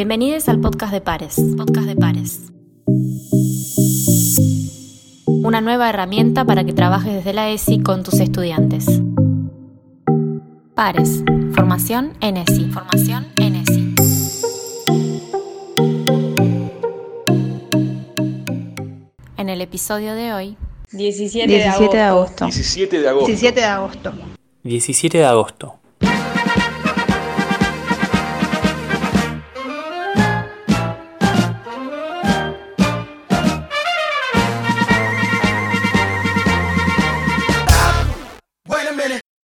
Bienvenidos al podcast de Pares. Podcast de Pares. Una nueva herramienta para que trabajes desde la ESI con tus estudiantes. Pares. Formación en ESI. Formación en ESI. En el episodio de hoy, 17, 17 de de agosto. agosto. 17 de agosto. 17 de agosto. 17 de agosto.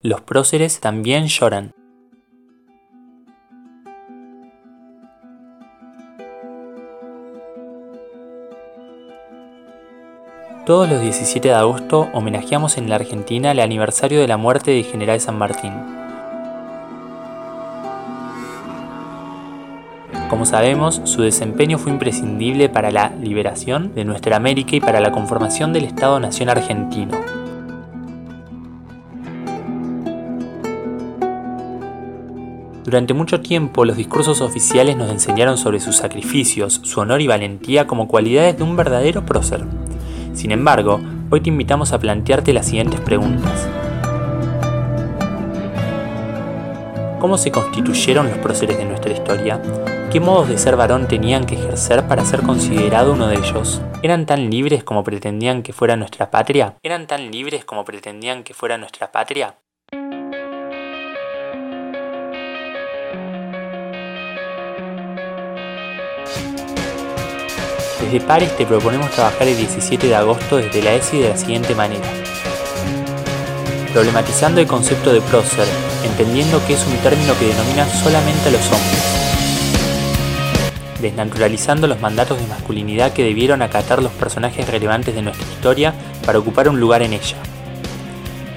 Los próceres también lloran. Todos los 17 de agosto homenajeamos en la Argentina el aniversario de la muerte de General San Martín. Como sabemos, su desempeño fue imprescindible para la liberación de nuestra América y para la conformación del Estado-Nación argentino. Durante mucho tiempo los discursos oficiales nos enseñaron sobre sus sacrificios, su honor y valentía como cualidades de un verdadero prócer. Sin embargo, hoy te invitamos a plantearte las siguientes preguntas. ¿Cómo se constituyeron los próceres de nuestra historia? ¿Qué modos de ser varón tenían que ejercer para ser considerado uno de ellos? ¿Eran tan libres como pretendían que fuera nuestra patria? ¿Eran tan libres como pretendían que fuera nuestra patria? Desde Pares te proponemos trabajar el 17 de agosto desde la ESI de la siguiente manera. Problematizando el concepto de prócer, entendiendo que es un término que denomina solamente a los hombres. Desnaturalizando los mandatos de masculinidad que debieron acatar los personajes relevantes de nuestra historia para ocupar un lugar en ella.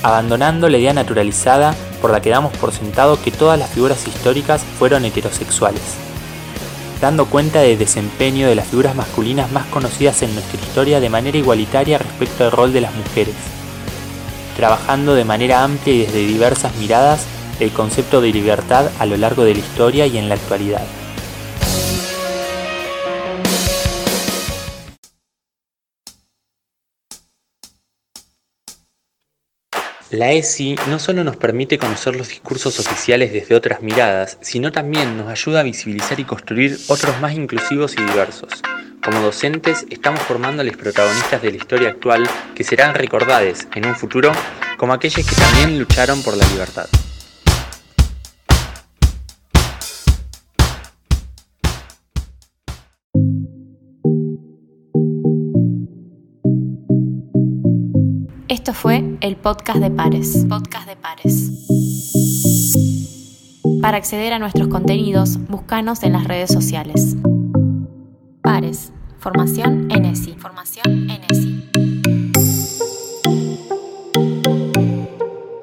Abandonando la idea naturalizada por la que damos por sentado que todas las figuras históricas fueron heterosexuales dando cuenta del desempeño de las figuras masculinas más conocidas en nuestra historia de manera igualitaria respecto al rol de las mujeres, trabajando de manera amplia y desde diversas miradas el concepto de libertad a lo largo de la historia y en la actualidad. La ESI no solo nos permite conocer los discursos oficiales desde otras miradas, sino también nos ayuda a visibilizar y construir otros más inclusivos y diversos. Como docentes, estamos formando a los protagonistas de la historia actual que serán recordados en un futuro como aquellos que también lucharon por la libertad. Esto fue el podcast de Pares. Podcast de Pares. Para acceder a nuestros contenidos, búscanos en las redes sociales. Pares. Formación en ESI. Formación en ESI.